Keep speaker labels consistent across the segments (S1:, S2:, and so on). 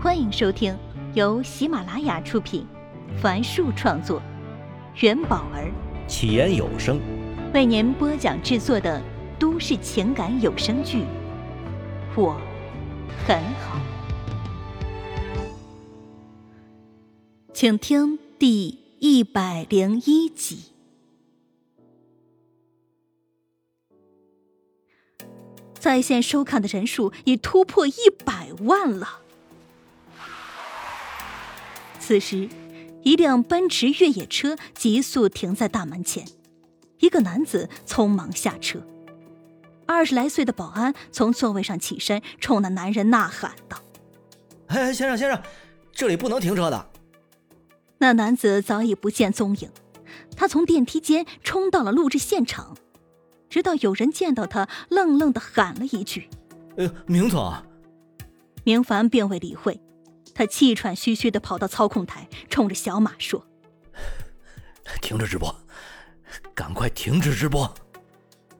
S1: 欢迎收听由喜马拉雅出品，凡树创作，元宝儿
S2: 起言有声
S1: 为您播讲制作的都市情感有声剧《我很好》，请听第一百零一集。在线收看的人数已突破一百万了。此时，一辆奔驰越野车急速停在大门前，一个男子匆忙下车。二十来岁的保安从座位上起身，冲那男人呐喊道：“
S2: 哎，先生，先生，这里不能停车的。”
S1: 那男子早已不见踪影，他从电梯间冲到了录制现场，直到有人见到他，愣愣的喊了一句：“
S2: 呃，明总。”
S1: 明凡并未理会。他气喘吁吁的跑到操控台，冲着小马说：“
S2: 停止直播，赶快停止直播！”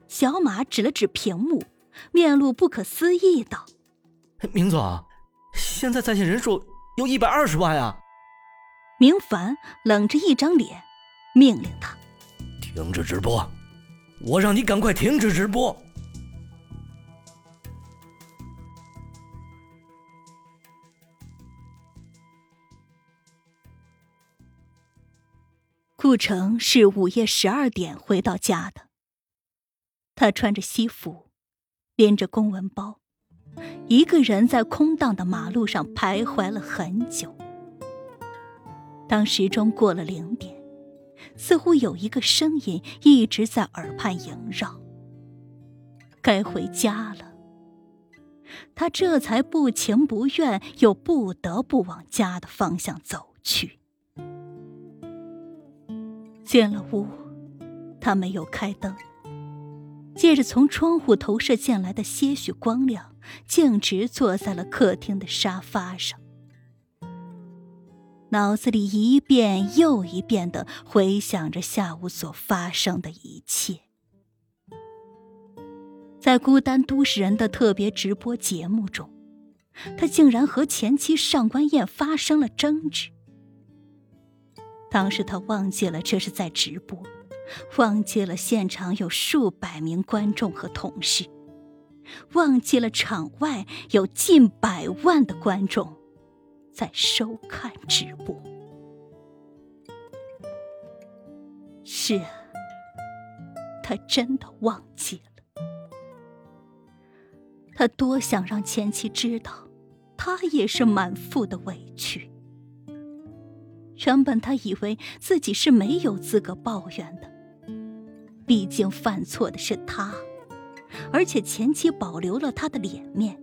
S1: 小马指了指屏幕，面露不可思议道：“
S2: 明总，现在在线人数有一百二十万啊！”
S1: 明凡冷着一张脸，命令他：“
S2: 停止直播！我让你赶快停止直播！”
S1: 顾城是午夜十二点回到家的。他穿着西服，拎着公文包，一个人在空荡的马路上徘徊了很久。当时钟过了零点，似乎有一个声音一直在耳畔萦绕。该回家了。他这才不情不愿又不得不往家的方向走去。进了屋，他没有开灯，借着从窗户投射进来的些许光亮，径直坐在了客厅的沙发上，脑子里一遍又一遍的回想着下午所发生的一切。在孤单都市人的特别直播节目中，他竟然和前妻上官燕发生了争执。当时他忘记了这是在直播，忘记了现场有数百名观众和同事，忘记了场外有近百万的观众在收看直播。是啊，他真的忘记了。他多想让前妻知道，他也是满腹的委屈。原本他以为自己是没有资格抱怨的，毕竟犯错的是他，而且前妻保留了他的脸面，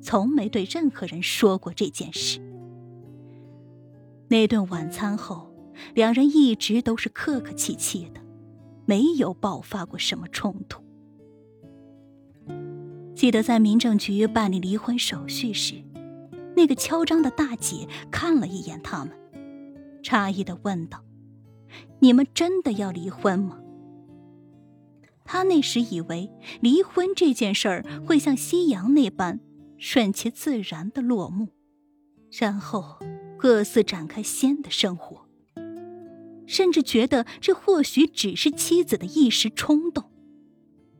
S1: 从没对任何人说过这件事。那顿晚餐后，两人一直都是客客气气的，没有爆发过什么冲突。记得在民政局办理离婚手续时，那个敲章的大姐看了一眼他们。诧异的问道：“你们真的要离婚吗？”他那时以为离婚这件事儿会像夕阳那般顺其自然的落幕，然后各自展开新的生活，甚至觉得这或许只是妻子的一时冲动。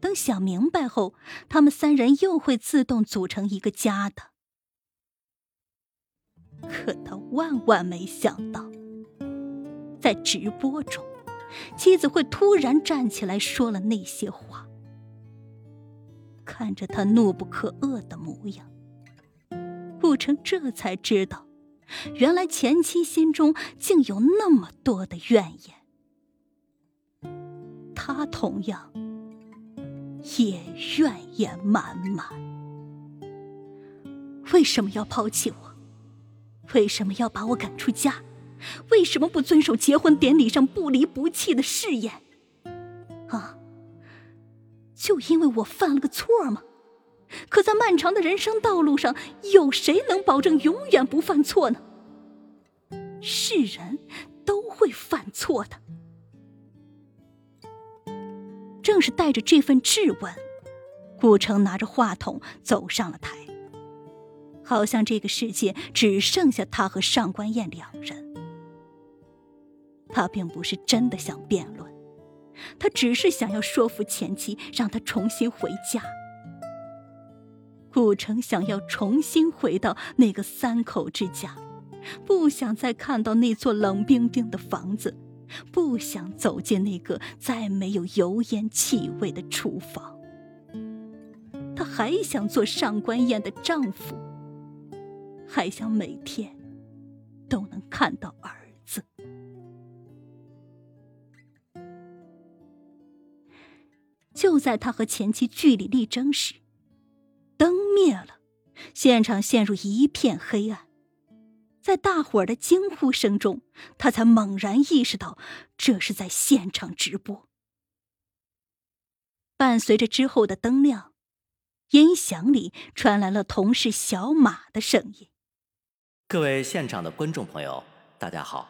S1: 等想明白后，他们三人又会自动组成一个家的。可他万万没想到。在直播中，妻子会突然站起来说了那些话。看着他怒不可遏的模样，顾城这才知道，原来前妻心中竟有那么多的怨言。他同样也怨言满满。为什么要抛弃我？为什么要把我赶出家？为什么不遵守结婚典礼上不离不弃的誓言？啊，就因为我犯了个错吗？可在漫长的人生道路上，有谁能保证永远不犯错呢？是人都会犯错的。正是带着这份质问，顾城拿着话筒走上了台。好像这个世界只剩下他和上官燕两人。他并不是真的想辩论，他只是想要说服前妻，让他重新回家。顾城想要重新回到那个三口之家，不想再看到那座冷冰冰的房子，不想走进那个再没有油烟气味的厨房。他还想做上官燕的丈夫，还想每天都能看到儿子。就在他和前妻据理力争时，灯灭了，现场陷入一片黑暗。在大伙儿的惊呼声中，他才猛然意识到这是在现场直播。伴随着之后的灯亮，音响里传来了同事小马的声音：“
S2: 各位现场的观众朋友，大家好！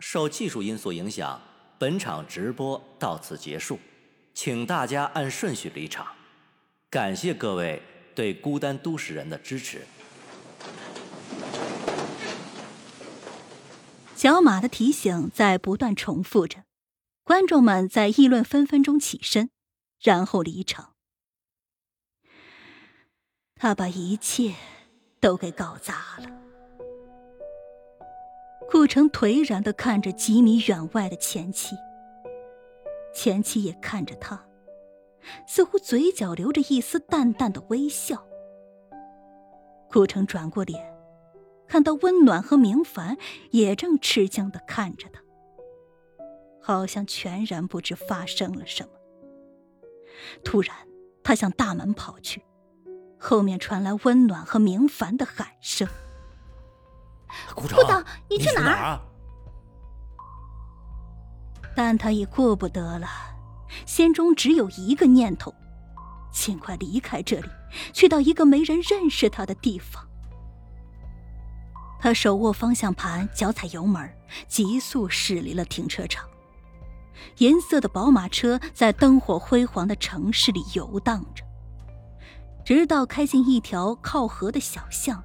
S2: 受技术因素影响，本场直播到此结束，请大家按顺序离场。感谢各位。”对孤单都市人的支持。
S1: 小马的提醒在不断重复着，观众们在议论纷纷中起身，然后离场。他把一切都给搞砸了。顾城颓然的看着几米远外的前妻，前妻也看着他。似乎嘴角留着一丝淡淡的微笑。顾城转过脸，看到温暖和明凡也正吃惊的看着他，好像全然不知发生了什么。突然，他向大门跑去，后面传来温暖和明凡的喊声：“
S2: 顾城，
S1: 你
S2: 去哪儿？”
S1: 但他已顾不得了。心中只有一个念头：尽快离开这里，去到一个没人认识他的地方。他手握方向盘，脚踩油门，急速驶离了停车场。银色的宝马车在灯火辉煌的城市里游荡着，直到开进一条靠河的小巷，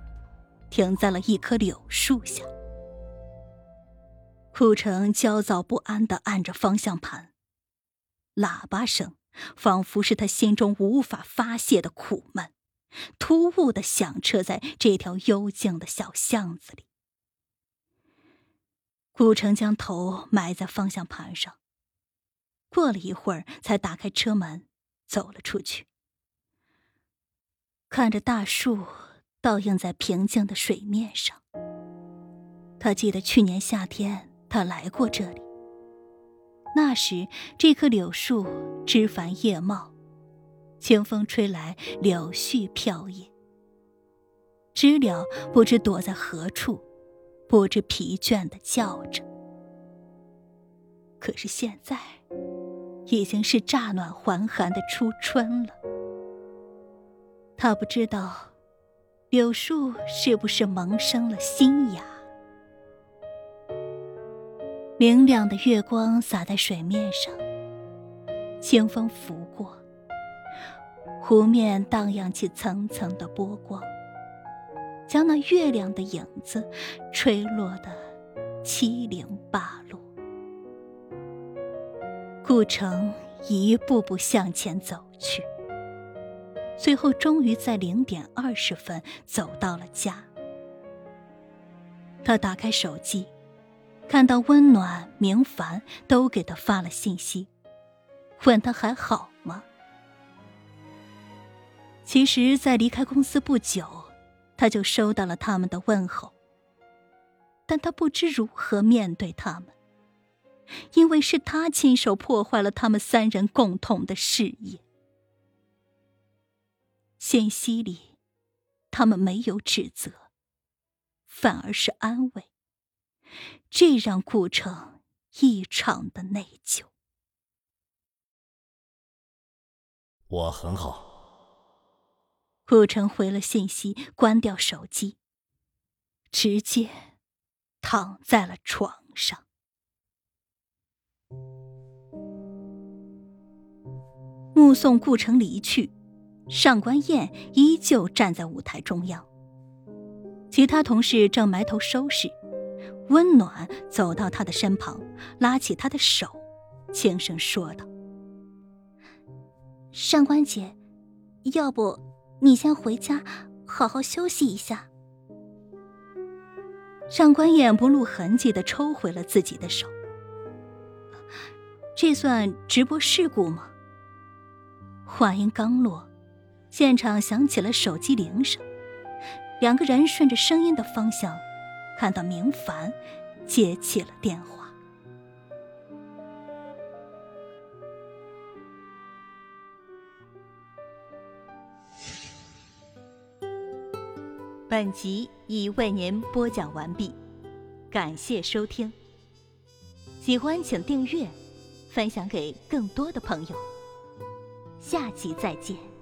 S1: 停在了一棵柳树下。顾城焦躁不安地按着方向盘。喇叭声仿佛是他心中无法发泄的苦闷，突兀的响彻在这条幽静的小巷子里。顾城将头埋在方向盘上，过了一会儿，才打开车门，走了出去。看着大树倒映在平静的水面上，他记得去年夏天他来过这里。那时，这棵柳树枝繁叶茂，清风吹来，柳絮飘曳。知了不知躲在何处，不知疲倦的叫着。可是现在，已经是乍暖还寒的初春了。他不知道，柳树是不是萌生了新芽。明亮的月光洒在水面上，清风拂过，湖面荡漾起层层的波光，将那月亮的影子吹落得七零八落。顾城一步步向前走去，最后终于在零点二十分走到了家。他打开手机。看到温暖、明凡都给他发了信息，问他还好吗？其实，在离开公司不久，他就收到了他们的问候，但他不知如何面对他们，因为是他亲手破坏了他们三人共同的事业。信息里，他们没有指责，反而是安慰。这让顾城异常的内疚。
S2: 我很好。
S1: 顾城回了信息，关掉手机，直接躺在了床上。目送顾城离去，上官燕依旧站在舞台中央，其他同事正埋头收拾，温暖走到他的身旁，拉起他的手，轻声说道：“
S3: 上官姐，要不你先回家，好好休息一下。”
S1: 上官燕不露痕迹的抽回了自己的手。这算直播事故吗？话音刚落，现场响起了手机铃声。两个人顺着声音的方向，看到明凡接起了电话。本集已为您播讲完毕，感谢收听。喜欢请订阅，分享给更多的朋友。下集再见。